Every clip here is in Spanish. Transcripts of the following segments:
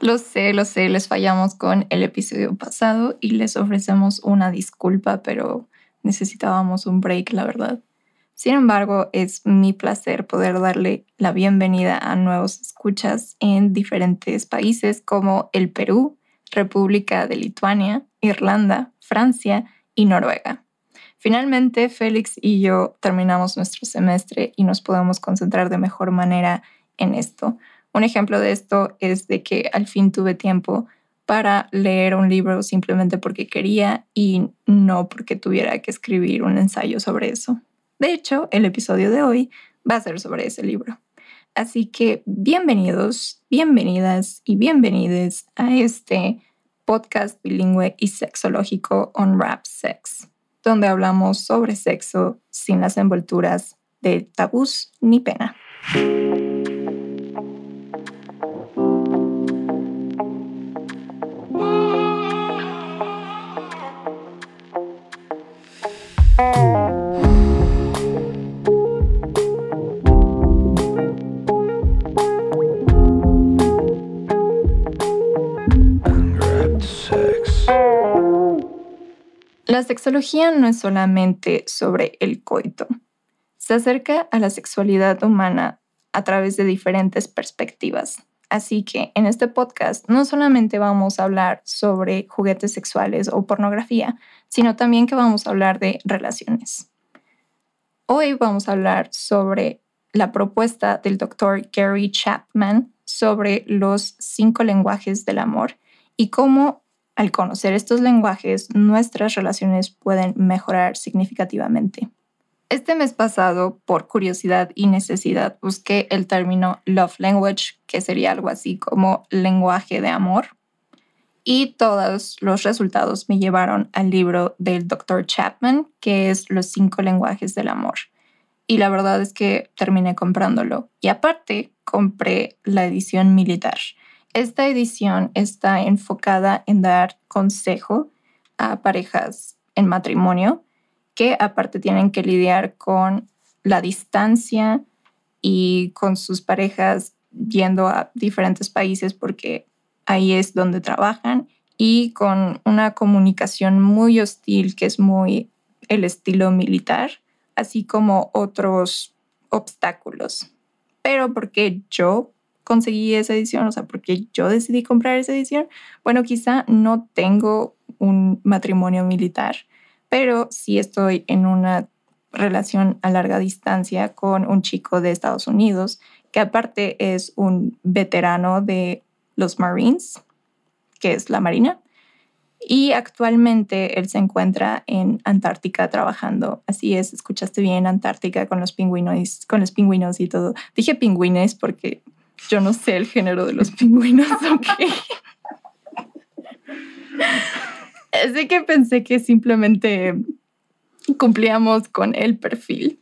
Lo sé, lo sé, les fallamos con el episodio pasado y les ofrecemos una disculpa, pero necesitábamos un break, la verdad. Sin embargo, es mi placer poder darle la bienvenida a nuevos escuchas en diferentes países como el Perú, República de Lituania, Irlanda, Francia y Noruega. Finalmente, Félix y yo terminamos nuestro semestre y nos podemos concentrar de mejor manera en esto. Un ejemplo de esto es de que al fin tuve tiempo para leer un libro simplemente porque quería y no porque tuviera que escribir un ensayo sobre eso. De hecho, el episodio de hoy va a ser sobre ese libro. Así que bienvenidos, bienvenidas y bienvenides a este podcast bilingüe y sexológico Unwrap Sex, donde hablamos sobre sexo sin las envolturas de tabús ni pena. La sexología no es solamente sobre el coito. Se acerca a la sexualidad humana a través de diferentes perspectivas. Así que en este podcast no solamente vamos a hablar sobre juguetes sexuales o pornografía, sino también que vamos a hablar de relaciones. Hoy vamos a hablar sobre la propuesta del doctor Gary Chapman sobre los cinco lenguajes del amor y cómo al conocer estos lenguajes, nuestras relaciones pueden mejorar significativamente. Este mes pasado, por curiosidad y necesidad, busqué el término love language, que sería algo así como lenguaje de amor, y todos los resultados me llevaron al libro del Dr. Chapman, que es Los cinco lenguajes del amor. Y la verdad es que terminé comprándolo. Y aparte, compré la edición militar esta edición está enfocada en dar consejo a parejas en matrimonio que aparte tienen que lidiar con la distancia y con sus parejas yendo a diferentes países porque ahí es donde trabajan y con una comunicación muy hostil que es muy el estilo militar, así como otros obstáculos. Pero porque yo conseguí esa edición, o sea, porque yo decidí comprar esa edición. Bueno, quizá no tengo un matrimonio militar, pero sí estoy en una relación a larga distancia con un chico de Estados Unidos, que aparte es un veterano de los Marines, que es la Marina, y actualmente él se encuentra en Antártica trabajando. Así es, escuchaste bien, Antártica con los pingüinos, con los pingüinos y todo. Dije pingüines porque yo no sé el género de los pingüinos, ok. Así que pensé que simplemente cumplíamos con el perfil.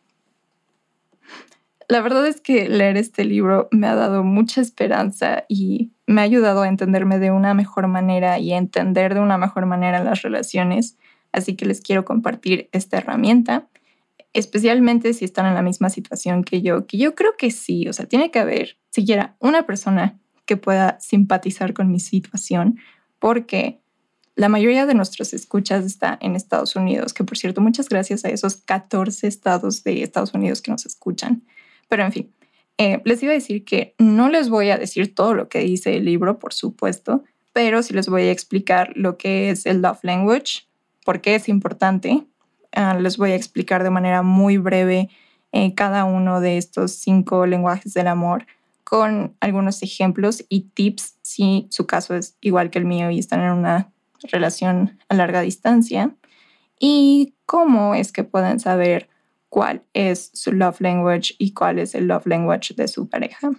La verdad es que leer este libro me ha dado mucha esperanza y me ha ayudado a entenderme de una mejor manera y a entender de una mejor manera las relaciones. Así que les quiero compartir esta herramienta, especialmente si están en la misma situación que yo, que yo creo que sí, o sea, tiene que haber siquiera una persona que pueda simpatizar con mi situación, porque la mayoría de nuestros escuchas está en Estados Unidos, que por cierto, muchas gracias a esos 14 estados de Estados Unidos que nos escuchan. Pero en fin, eh, les iba a decir que no les voy a decir todo lo que dice el libro, por supuesto, pero sí les voy a explicar lo que es el love language, por qué es importante. Ah, les voy a explicar de manera muy breve eh, cada uno de estos cinco lenguajes del amor con algunos ejemplos y tips si su caso es igual que el mío y están en una relación a larga distancia y cómo es que pueden saber cuál es su love language y cuál es el love language de su pareja.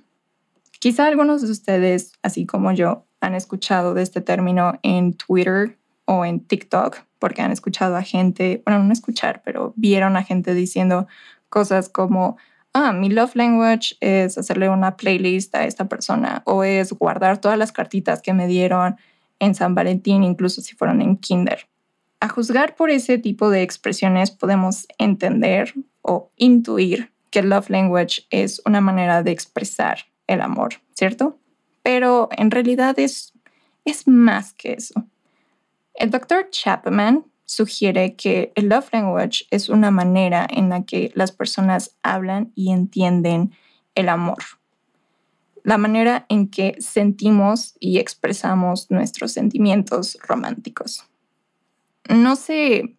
Quizá algunos de ustedes, así como yo, han escuchado de este término en Twitter o en TikTok porque han escuchado a gente, bueno, no escuchar, pero vieron a gente diciendo cosas como, ah, mi love language es hacerle una playlist a esta persona o es guardar todas las cartitas que me dieron en San Valentín, incluso si fueron en kinder. A juzgar por ese tipo de expresiones podemos entender o intuir que love language es una manera de expresar el amor, ¿cierto? pero en realidad es, es más que eso. El doctor Chapman sugiere que el love language es una manera en la que las personas hablan y entienden el amor. La manera en que sentimos y expresamos nuestros sentimientos románticos. No se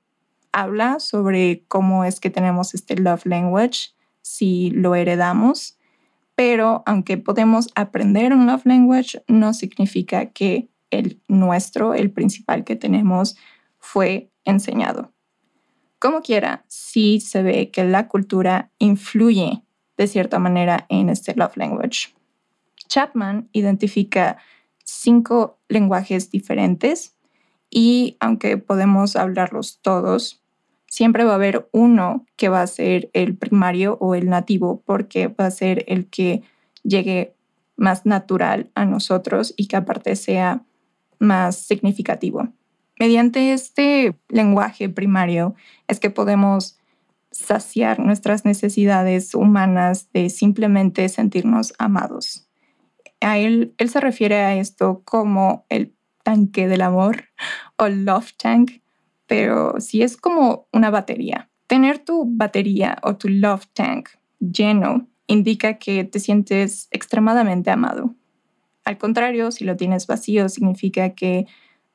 habla sobre cómo es que tenemos este love language, si lo heredamos, pero aunque podemos aprender un love language, no significa que el nuestro, el principal que tenemos, fue enseñado. Como quiera, sí se ve que la cultura influye de cierta manera en este love language. Chapman identifica cinco lenguajes diferentes y aunque podemos hablarlos todos, siempre va a haber uno que va a ser el primario o el nativo porque va a ser el que llegue más natural a nosotros y que aparte sea más significativo. Mediante este lenguaje primario es que podemos saciar nuestras necesidades humanas de simplemente sentirnos amados. A él, él se refiere a esto como el tanque del amor o love tank, pero si es como una batería. Tener tu batería o tu love tank lleno indica que te sientes extremadamente amado. Al contrario, si lo tienes vacío, significa que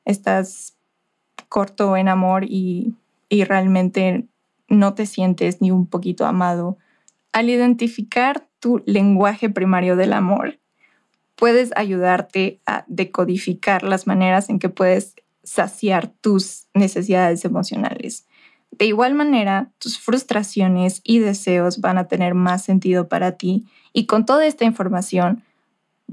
estás corto en amor y, realmente no te sientes ni un poquito amado. Al identificar tu lenguaje primario del amor, puedes ayudarte a decodificar las maneras en que puedes saciar tus necesidades emocionales. De igual manera, tus frustraciones y deseos van a tener más sentido para ti y con toda esta información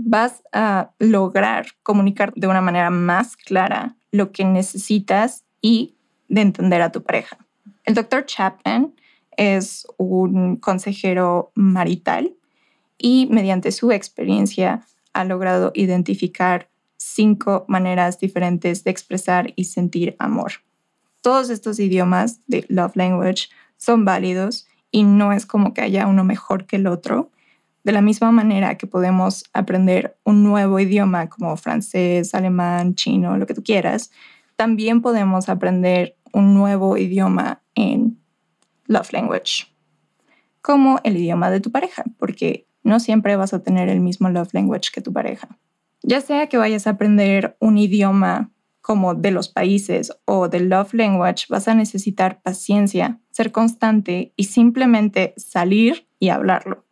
vas a lograr comunicar de una manera más clara lo que necesitas y de entender a tu pareja. El doctor Chapman es un consejero marital y mediante su experiencia ha logrado identificar cinco maneras diferentes de expresar y sentir amor. Todos estos idiomas de love language son válidos y no es como que haya uno mejor que el otro. De la misma manera que podemos aprender un nuevo idioma como francés, alemán, chino, lo que tú quieras, también podemos aprender un nuevo idioma en Love Language, como el idioma de tu pareja, porque no siempre vas a tener el mismo Love Language que tu pareja. Ya sea que vayas a aprender un idioma como de los países o del Love Language, vas a necesitar paciencia, ser constante y simplemente salir y hablarlo.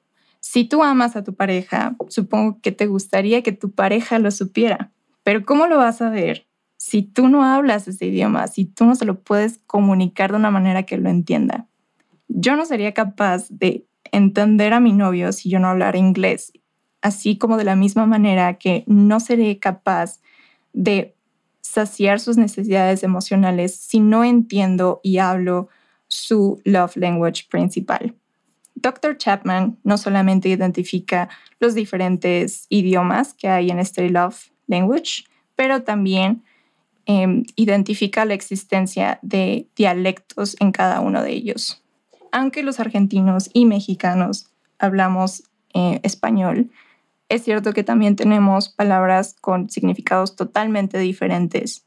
Si tú amas a tu pareja, supongo que te gustaría que tu pareja lo supiera, pero ¿cómo lo vas a ver si tú no hablas ese idioma, si tú no se lo puedes comunicar de una manera que lo entienda. Yo no sería capaz de entender a mi novio si yo no hablara inglés, así como de la misma manera que no seré capaz de saciar sus necesidades emocionales si no entiendo y hablo su love language principal. Dr. Chapman no solamente identifica los diferentes idiomas que hay en este love language, pero también Em, identifica la existencia de dialectos en cada uno de ellos. Aunque los argentinos y mexicanos hablamos eh, español, es cierto que también tenemos palabras con significados totalmente diferentes.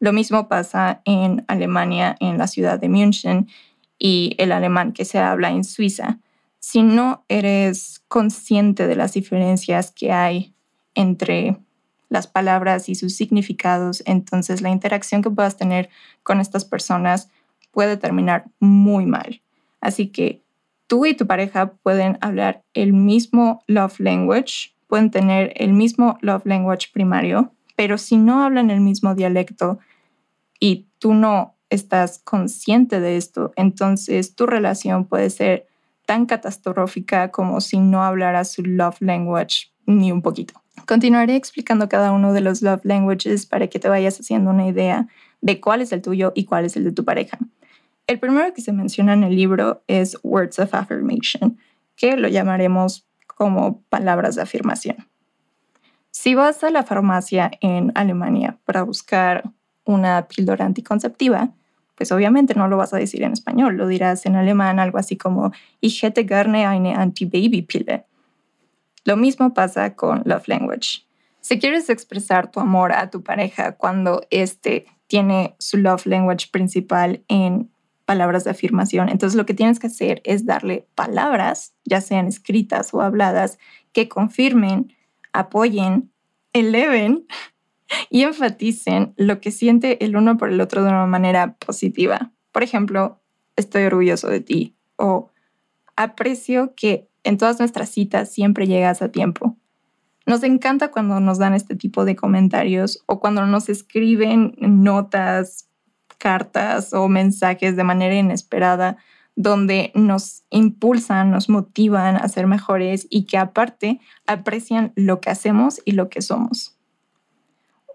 Lo mismo pasa en Alemania, en la ciudad de München, y el alemán que se habla en Suiza. Si no eres consciente de las diferencias que hay entre las palabras y sus significados, entonces la interacción que puedas tener con estas personas puede terminar muy mal. Así que tú y tu pareja pueden hablar el mismo love language, pueden tener el mismo love language primario, pero si no hablan el mismo dialecto y tú no estás consciente de esto, entonces tu relación puede ser tan catastrófica como si no hablara su love language ni un poquito. Continuaré explicando cada uno de los love languages para que te vayas haciendo una idea de cuál es el tuyo y cuál es el de tu pareja. El primero que se menciona en el libro es Words of Affirmation, que lo llamaremos como palabras de afirmación. Si vas a la farmacia en Alemania para buscar una píldora anticonceptiva, pues obviamente no lo vas a decir en español, lo dirás en alemán algo así como Ich hätte gerne eine Anti-Baby-Pille lo mismo pasa con Love Language. Si quieres expresar tu amor a tu pareja cuando éste tiene su love language principal en palabras de afirmación, entonces lo que tienes que hacer es darle palabras, ya sean escritas o habladas, que confirmen, apoyen, eleven y enfaticen lo que siente el uno por el otro de una manera positiva. Por ejemplo, estoy orgulloso de ti o aprecio que en todas nuestras citas siempre llegas a tiempo. Nos encanta cuando nos dan este tipo de comentarios o cuando nos escriben notas, cartas o mensajes de manera inesperada donde nos impulsan, nos motivan a ser mejores y que aparte aprecian lo que hacemos y lo que somos.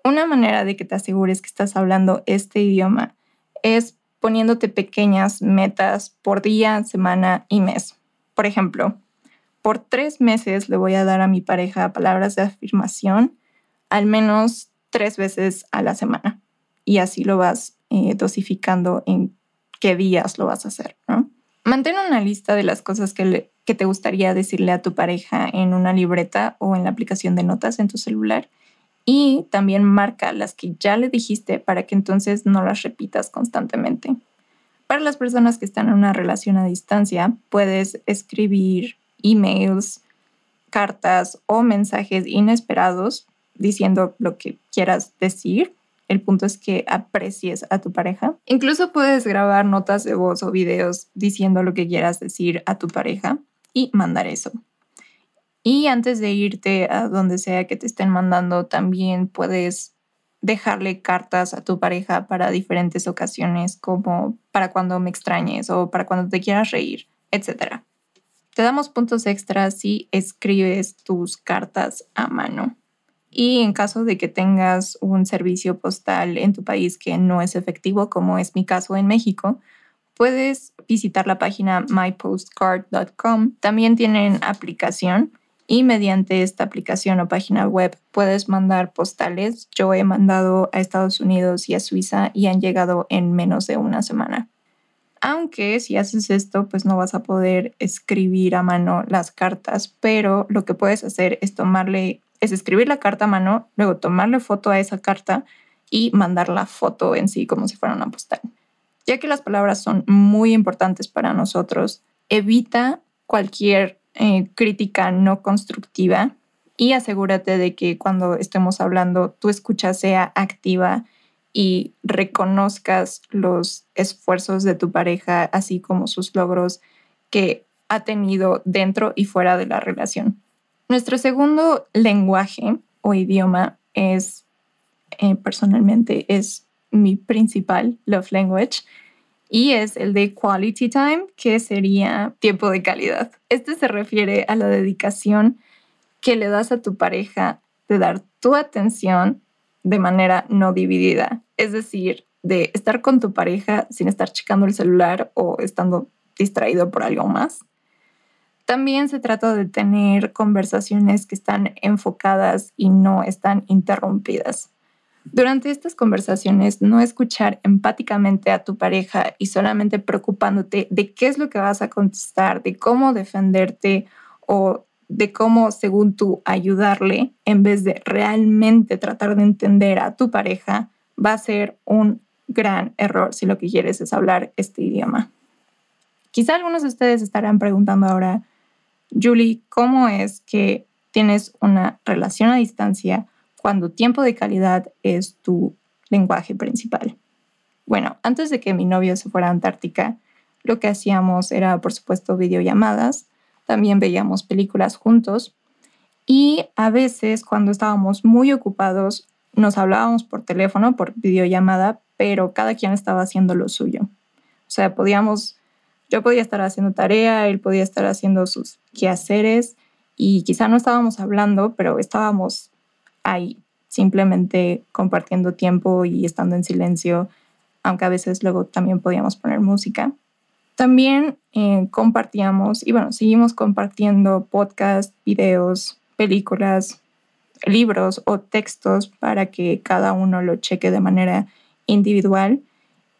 Una manera de que te asegures que estás hablando este idioma es poniéndote pequeñas metas por día, semana y mes. Por ejemplo, por tres meses le voy a dar a mi pareja palabras de afirmación al menos tres veces a la semana. Y así lo vas eh, dosificando en qué días lo vas a hacer. Mantén una lista de las cosas que, que te gustaría decirle a tu pareja en una libreta o en la aplicación de notas en tu celular. Y también marca las que ya le dijiste para que entonces no las repitas constantemente. Para las personas que están en una relación a distancia, puedes escribir emails, cartas o mensajes inesperados diciendo lo que quieras decir. El punto es que aprecies a tu pareja. Incluso puedes grabar notas de voz o videos diciendo lo que quieras decir a tu pareja y mandar eso. Y antes de irte a donde sea que te estén mandando, también puedes dejarle cartas a tu pareja para diferentes ocasiones, como para cuando me extrañes o para cuando te quieras reír, etc. Te damos puntos extras si escribes tus cartas a mano. Y en caso de que tengas un servicio postal en tu país que no es efectivo, como es mi caso en México, puedes visitar la página mypostcard.com. También tienen aplicación y mediante esta aplicación o página web puedes mandar postales. Yo he mandado a Estados Unidos y a Suiza y han llegado en menos de una semana. Aunque si haces esto, pues no vas a poder escribir a mano las cartas, pero lo que puedes hacer es tomarle, es escribir la carta a mano, luego tomarle foto a esa carta y mandar la foto en sí como si fuera una postal. Ya que las palabras son muy importantes para nosotros, evita cualquier eh, crítica no constructiva y asegúrate de que cuando estemos hablando tu escucha sea activa y reconozcas los esfuerzos de tu pareja, así como sus logros que ha tenido dentro y fuera de la relación. Nuestro segundo lenguaje o idioma es, eh, personalmente, es mi principal love language y es el de quality time, que sería tiempo de calidad. Este se refiere a la dedicación que le das a tu pareja de dar tu atención de manera no dividida. Es decir, de estar con tu pareja sin estar checando el celular o estando distraído por algo más. También se trata de tener conversaciones que están enfocadas y no están interrumpidas. Durante estas conversaciones, no escuchar empáticamente a tu pareja y solamente preocupándote de qué es lo que vas a contestar, de cómo defenderte o de cómo, según tú, ayudarle en vez de realmente tratar de entender a tu pareja, va a ser un gran error si lo que quieres es hablar este idioma. Quizá algunos de ustedes estarán preguntando ahora, Julie, ¿cómo es que tienes una relación a distancia cuando tiempo de calidad es tu lenguaje principal? Bueno, antes de que mi novio se fuera a Antártica, lo que hacíamos era, por supuesto, videollamadas también veíamos películas juntos y a veces cuando estábamos muy ocupados nos hablábamos por teléfono, por videollamada, pero cada quien estaba haciendo lo suyo. O sea, podíamos, yo podía estar haciendo tarea, él podía estar haciendo sus quehaceres y quizá no estábamos hablando, pero estábamos ahí, simplemente compartiendo tiempo y estando en silencio, aunque a veces luego también podíamos poner música. También eh, compartíamos y bueno, seguimos compartiendo podcasts, videos, películas, libros o textos para que cada uno lo cheque de manera individual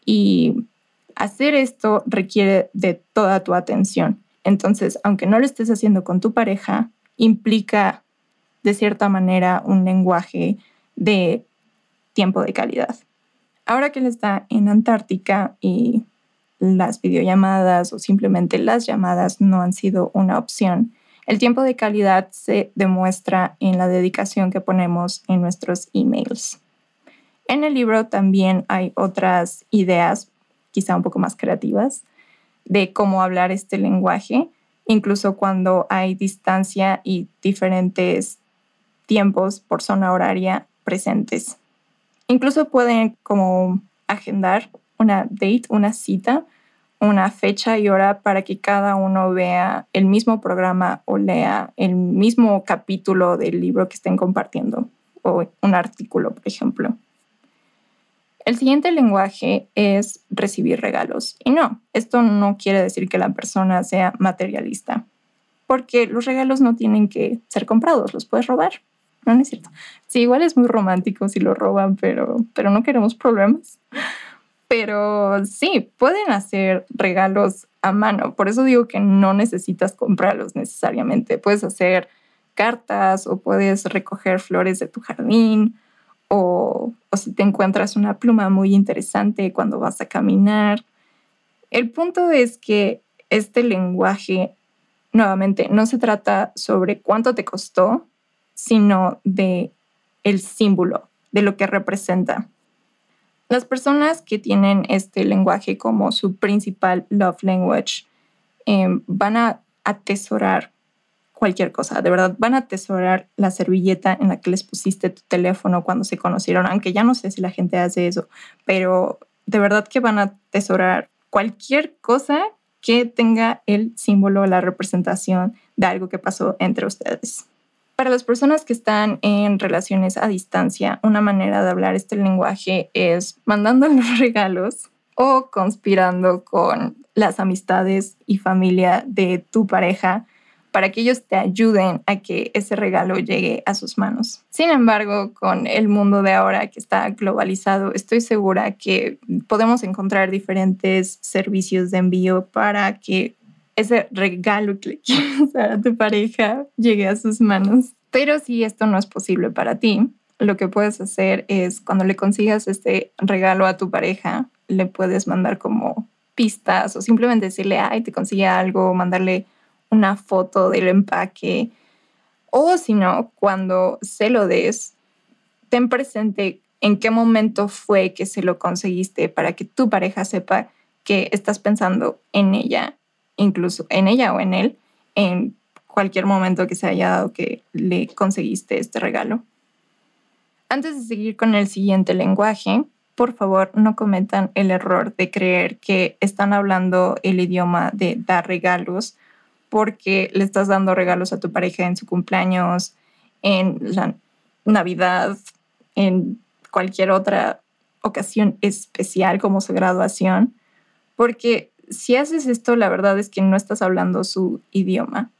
y hacer esto requiere de toda tu atención. Entonces, aunque no lo estés haciendo con tu pareja, implica de cierta manera un lenguaje de tiempo de calidad. Ahora que él está en Antártica y las videollamadas o simplemente las llamadas no han sido una opción, el tiempo de calidad se demuestra en la dedicación que ponemos en nuestros emails. En el libro también hay otras ideas, quizá un poco más creativas, de cómo hablar este lenguaje, incluso cuando hay distancia y diferentes tiempos por zona horaria presentes. Incluso pueden como agendar una date, una cita, una fecha y hora para que cada uno vea el mismo programa o lea el mismo capítulo del libro que estén compartiendo o un artículo, por ejemplo. El siguiente lenguaje es recibir regalos. Y no, esto no quiere decir que la persona sea materialista, porque los regalos no tienen que ser comprados, los puedes robar. No, es cierto. Sí, igual es muy romántico si lo roban, pero, pero no queremos problemas. Pero sí, pueden hacer regalos a mano. Por eso digo que no necesitas comprarlos necesariamente. Puedes hacer cartas o puedes recoger flores de tu jardín o, o si te encuentras una pluma muy interesante cuando vas a caminar. El punto es que este lenguaje, nuevamente, no se trata sobre cuánto te costó, sino de el símbolo, de lo que representa. Las personas que tienen este lenguaje como su principal love language em, van a atesorar cualquier cosa, de verdad, van a atesorar la servilleta en la que les pusiste tu teléfono cuando se conocieron, aunque ya no sé si la gente hace eso, pero de verdad que van a atesorar cualquier cosa que tenga el símbolo, la representación de algo que pasó entre ustedes. Para las personas que están en relaciones a distancia, una manera de hablar este lenguaje es mandando los regalos o conspirando con las amistades y familia de tu pareja para que ellos te ayuden a que ese regalo llegue a sus manos. Sin embargo, con el mundo de ahora que está globalizado, estoy segura que podemos encontrar diferentes servicios de envío para que ese regalo que le quieres a tu pareja llegue a sus manos. Pero si esto no es posible para ti, lo que puedes hacer es cuando le consigas este regalo a tu pareja, le puedes mandar como pistas o simplemente decirle, ay, te consigue algo, mandarle una foto del empaque. O si no, cuando se lo des, ten presente en qué momento fue que se lo conseguiste para que tu pareja sepa que estás pensando en ella, incluso en ella o en él, en cualquier momento que se haya dado que le conseguiste este regalo. Antes de seguir con el siguiente lenguaje, por favor no cometan el error de creer que están hablando el idioma de dar regalos porque le estás dando regalos a tu pareja en su cumpleaños, en la Navidad, en cualquier otra ocasión especial como su graduación, porque si haces esto, la verdad es que no estás hablando su idioma.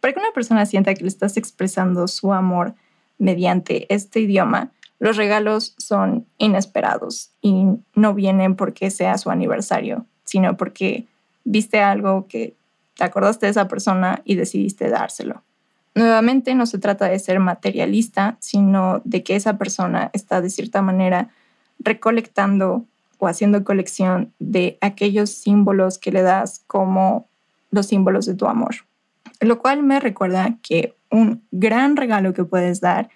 Para que una persona sienta que le estás expresando su amor mediante este idioma, los regalos son inesperados y no vienen porque sea su aniversario, sino porque viste algo que te acordaste de esa persona y decidiste dárselo. Nuevamente, no se trata de ser materialista, sino de que esa persona está de cierta manera recolectando o haciendo colección de aquellos símbolos que le das como los símbolos de tu amor. Lo cual me recuerda que un gran regalo que puedes dar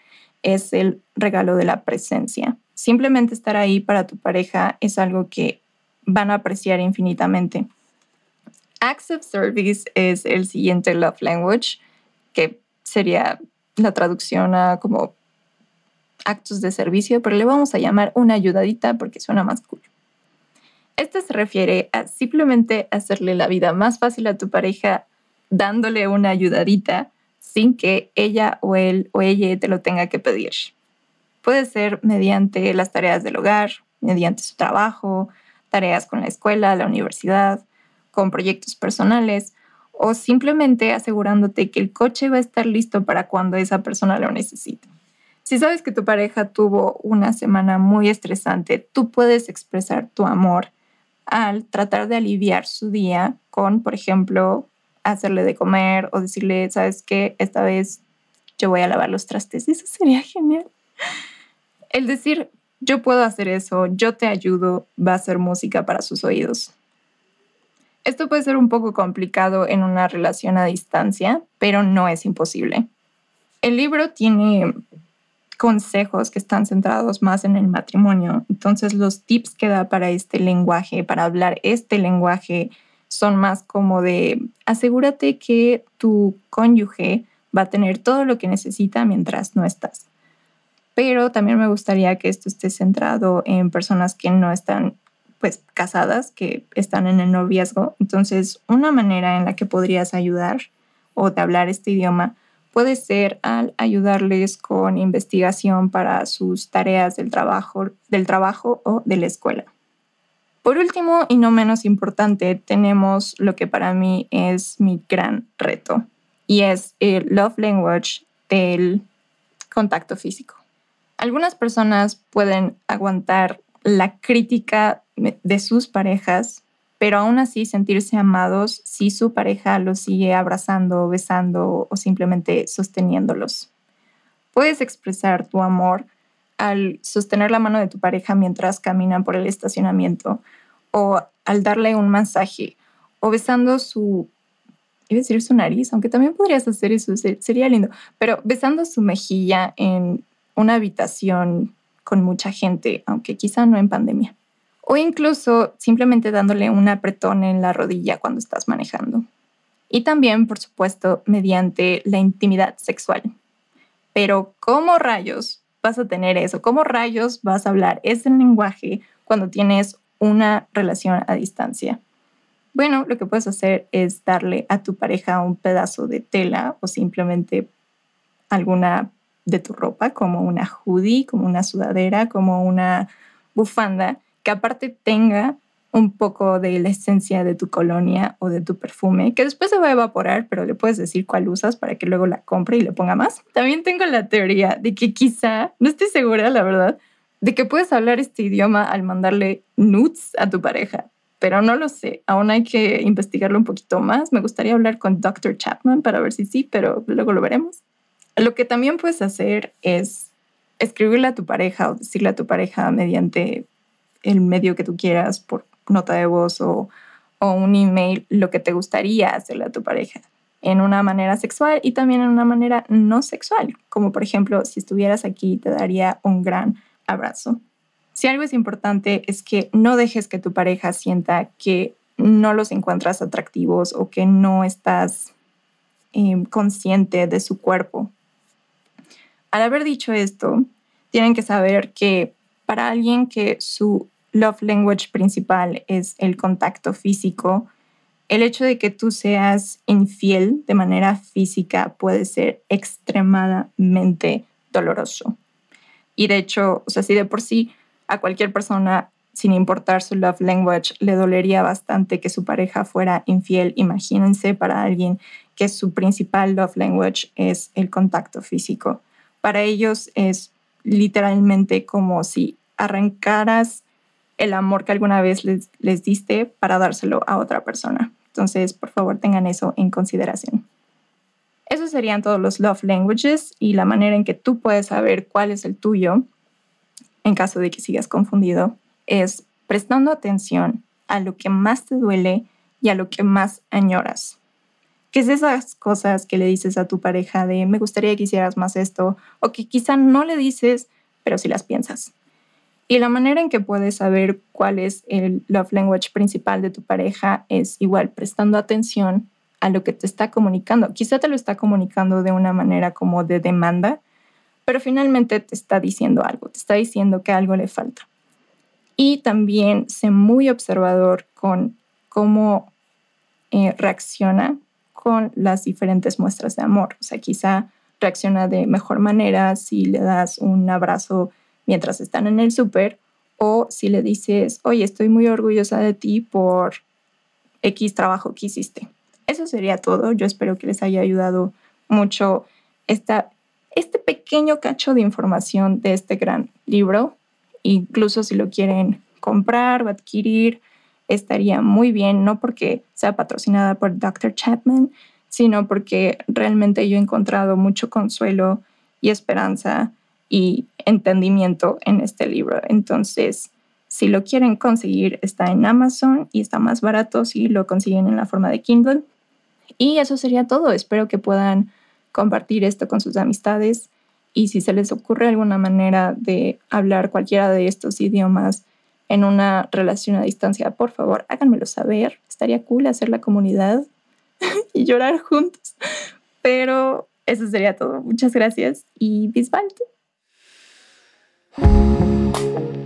es el regalo de la presencia. Simplemente estar ahí para tu pareja es algo que van a apreciar infinitamente. Acts of Service es el siguiente love language, que sería la traducción a como actos de servicio, pero le vamos a llamar una ayudadita porque suena más cool. Este se refiere a simplemente hacerle la vida más fácil a tu pareja dándole una ayudadita sin que ella o él o ella te lo tenga que pedir. Puede ser mediante las tareas del hogar, mediante su trabajo, tareas con la escuela, la universidad, con proyectos personales o simplemente asegurándote que el coche va a estar listo para cuando esa persona lo necesite. Si sabes que tu pareja tuvo una semana muy estresante, tú puedes expresar tu amor al tratar de aliviar su día con, por ejemplo, hacerle de comer o decirle, sabes qué, esta vez yo voy a lavar los trastes. Eso sería genial. El decir, yo puedo hacer eso, yo te ayudo, va a ser música para sus oídos. Esto puede ser un poco complicado en una relación a distancia, pero no es imposible. El libro tiene consejos que están centrados más en el matrimonio, entonces los tips que da para este lenguaje, para hablar este lenguaje, son más como de asegúrate que tu cónyuge va a tener todo lo que necesita mientras no estás. Pero también me gustaría que esto esté centrado en personas que no están pues casadas, que están en el noviazgo. Entonces, una manera en la que podrías ayudar o de hablar este idioma puede ser al ayudarles con investigación para sus tareas del trabajo, del trabajo o de la escuela. Por último, y no menos importante, tenemos lo que para mí es mi gran reto, y es el love language del contacto físico. Algunas personas pueden aguantar la crítica de sus parejas, pero aún así sentirse amados si su pareja los sigue abrazando, besando o simplemente sosteniéndolos. Puedes expresar tu amor al sostener la mano de tu pareja mientras caminan por el estacionamiento o al darle un masaje o besando su iba decir su nariz, aunque también podrías hacer eso, sería lindo, pero besando su mejilla en una habitación con mucha gente, aunque quizá no en pandemia. O incluso simplemente dándole un apretón en la rodilla cuando estás manejando. Y también, por supuesto, mediante la intimidad sexual. Pero ¿cómo rayos vas a tener eso? ¿Cómo rayos vas a hablar ese lenguaje cuando tienes una relación a distancia? Bueno, lo que puedes hacer es darle a tu pareja un pedazo de tela o simplemente alguna de tu ropa, como una hoodie, como una sudadera, como una bufanda, que aparte tenga un poco de la esencia de tu colonia o de tu perfume, que después se va a evaporar, pero le puedes decir cuál usas para que luego la compre y le ponga más. También tengo la teoría de que quizá, no estoy segura, la verdad, de que puedes hablar este idioma al mandarle nudes a tu pareja pero no lo sé. Aún hay que investigarlo un poquito más. Me gustaría hablar con Dr. Chapman para ver si sí, pero luego lo veremos. Lo que también puedes hacer es escribirle a tu pareja o decirle a tu pareja mediante el medio que tú quieras, por nota de voz o, o un email, lo que te gustaría hacerle a tu pareja en una manera sexual y también en una manera no sexual, como por ejemplo, si estuvieras aquí te daría un gran abrazo. Si algo es importante es que no dejes que tu pareja sienta que no los encuentras atractivos o que no estás eh, consciente de su cuerpo. Al haber dicho esto, tienen que saber que para alguien que su love language principal es el contacto físico, el hecho de que tú seas infiel de manera física puede ser extremadamente doloroso. Y de hecho, o sea, si de por sí a cualquier persona, sin importar su love language, le dolería bastante que su pareja fuera infiel. Imagínense para alguien que su principal love language es el contacto físico. Para ellos es literalmente como si arrancaras el amor que alguna vez les, diste para dárselo a otra persona. Entonces, por favor, tengan eso en consideración. Esos serían todos los love languages y la manera en que tú puedes saber cuál es el tuyo en caso de que sigas confundido, es prestando atención a lo que más te duele y a lo que más añoras. ¿Qué es esas cosas que le dices a tu pareja de me gustaría que hicieras más esto? O que quizá no le dices, pero sí las piensas. Y la manera en que puedes saber cuál es el love language principal de tu pareja es igual prestando atención a lo que te está comunicando. Quizá te lo está comunicando de una manera como de demanda, pero finalmente te está diciendo algo, te está diciendo que algo le falta. Y también sé muy observador con cómo eh, reacciona con las diferentes muestras de amor. O sea, quizá reacciona de mejor manera si le das un abrazo mientras están en el súper o si le dices, oye, estoy muy orgullosa de ti por X trabajo que hiciste. Eso sería todo. Yo espero que les haya ayudado mucho esta este pequeño cacho de información de este gran libro. Incluso si lo quieren comprar o adquirir, estaría muy bien, no porque sea patrocinada por Dr. Chapman, sino porque realmente yo he encontrado mucho consuelo y esperanza y entendimiento en este libro. Entonces, si lo quieren conseguir, está en Amazon y está más barato si lo consiguen en la forma de Kindle. Y eso sería todo. Espero que puedan compartir esto con sus amistades y si se les ocurre alguna manera de hablar cualquiera de estos idiomas en una relación a distancia, por favor, háganmelo saber. Estaría cool hacer la comunidad y llorar juntos. Pero eso sería todo. Muchas gracias y bis. thank you